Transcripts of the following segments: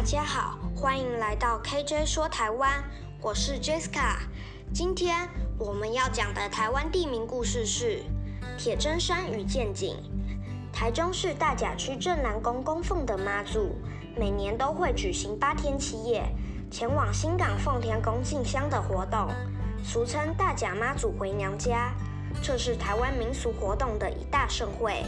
大家好，欢迎来到 KJ 说台湾，我是 Jessica。今天我们要讲的台湾地名故事是铁砧山与剑井。台中市大甲区镇南宫供奉的妈祖，每年都会举行八天七夜前往新港奉天宫进香的活动，俗称大甲妈祖回娘家。这是台湾民俗活动的一大盛会。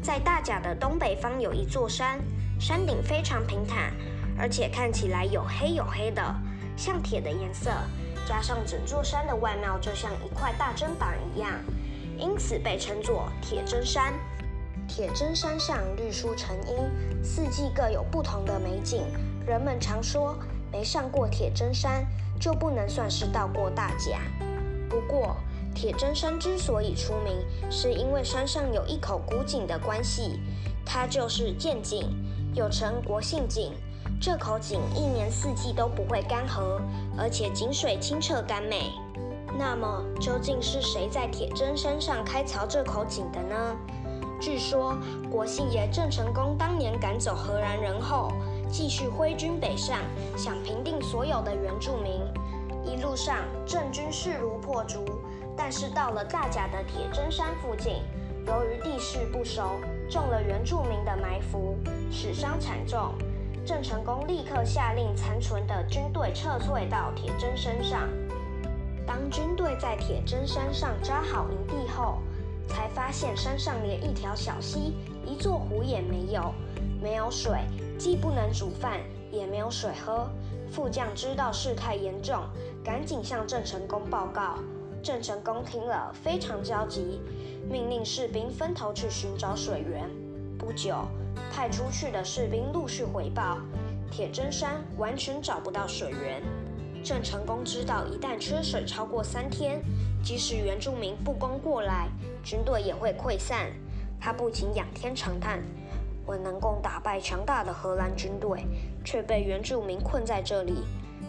在大甲的东北方有一座山，山顶非常平坦。而且看起来有黑有黑的，像铁的颜色，加上整座山的外貌就像一块大砧板一样，因此被称作铁砧山。铁砧山上绿树成荫，四季各有不同的美景。人们常说，没上过铁砧山就不能算是到过大甲。不过，铁砧山之所以出名，是因为山上有一口古井的关系，它就是剑井，又称国姓井。这口井一年四季都不会干涸，而且井水清澈甘美。那么，究竟是谁在铁针山上开凿这口井的呢？据说，国姓爷郑成功当年赶走荷兰人后，继续挥军北上，想平定所有的原住民。一路上，郑军势如破竹，但是到了大甲的铁针山附近，由于地势不熟，中了原住民的埋伏，死伤惨重。郑成功立刻下令残存的军队撤退到铁针山上。当军队在铁针山上扎好营地后，才发现山上连一条小溪、一座湖也没有，没有水，既不能煮饭，也没有水喝。副将知道事态严重，赶紧向郑成功报告。郑成功听了非常焦急，命令士兵分头去寻找水源。不久，派出去的士兵陆续回报，铁针山完全找不到水源。郑成功知道，一旦缺水超过三天，即使原住民不攻过来，军队也会溃散。他不禁仰天长叹：“我能够打败强大的荷兰军队，却被原住民困在这里，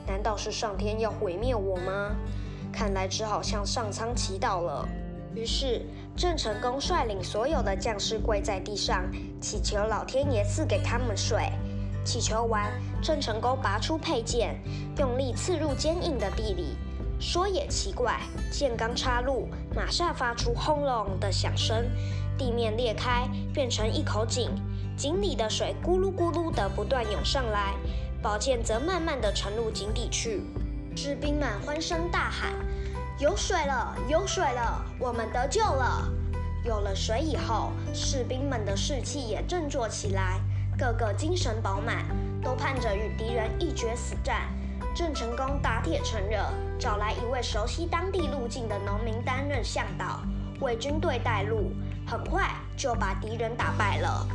难道是上天要毁灭我吗？看来只好向上苍祈祷了。”于是，郑成功率领所有的将士跪在地上，祈求老天爷赐给他们水。祈求完，郑成功拔出佩剑，用力刺入坚硬的地里。说也奇怪，剑刚插入，马上发出轰隆的响声，地面裂开，变成一口井。井里的水咕噜咕噜的不断涌上来，宝剑则慢慢的沉入井底去。士兵们欢声大喊。有水了，有水了，我们得救了！有了水以后，士兵们的士气也振作起来，个个精神饱满，都盼着与敌人一决死战。郑成功打铁趁热，找来一位熟悉当地路径的农民担任向导，为军队带路，很快就把敌人打败了。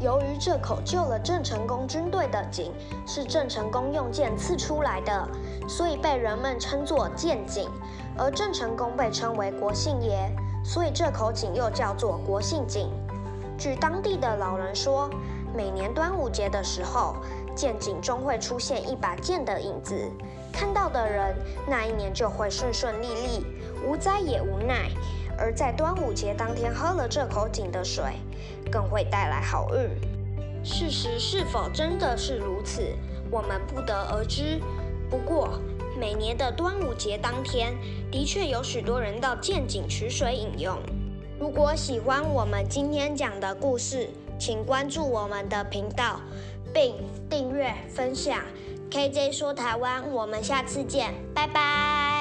由于这口救了。郑成功军队的井是郑成功用剑刺出来的，所以被人们称作剑井。而郑成功被称为国姓爷，所以这口井又叫做国姓井。据当地的老人说，每年端午节的时候，剑井中会出现一把剑的影子，看到的人那一年就会顺顺利利，无灾也无难。而在端午节当天喝了这口井的水，更会带来好运。事实是否真的是如此，我们不得而知。不过，每年的端午节当天，的确有许多人到建井取水饮用。如果喜欢我们今天讲的故事，请关注我们的频道，并订阅分享。KJ 说台湾，我们下次见，拜拜。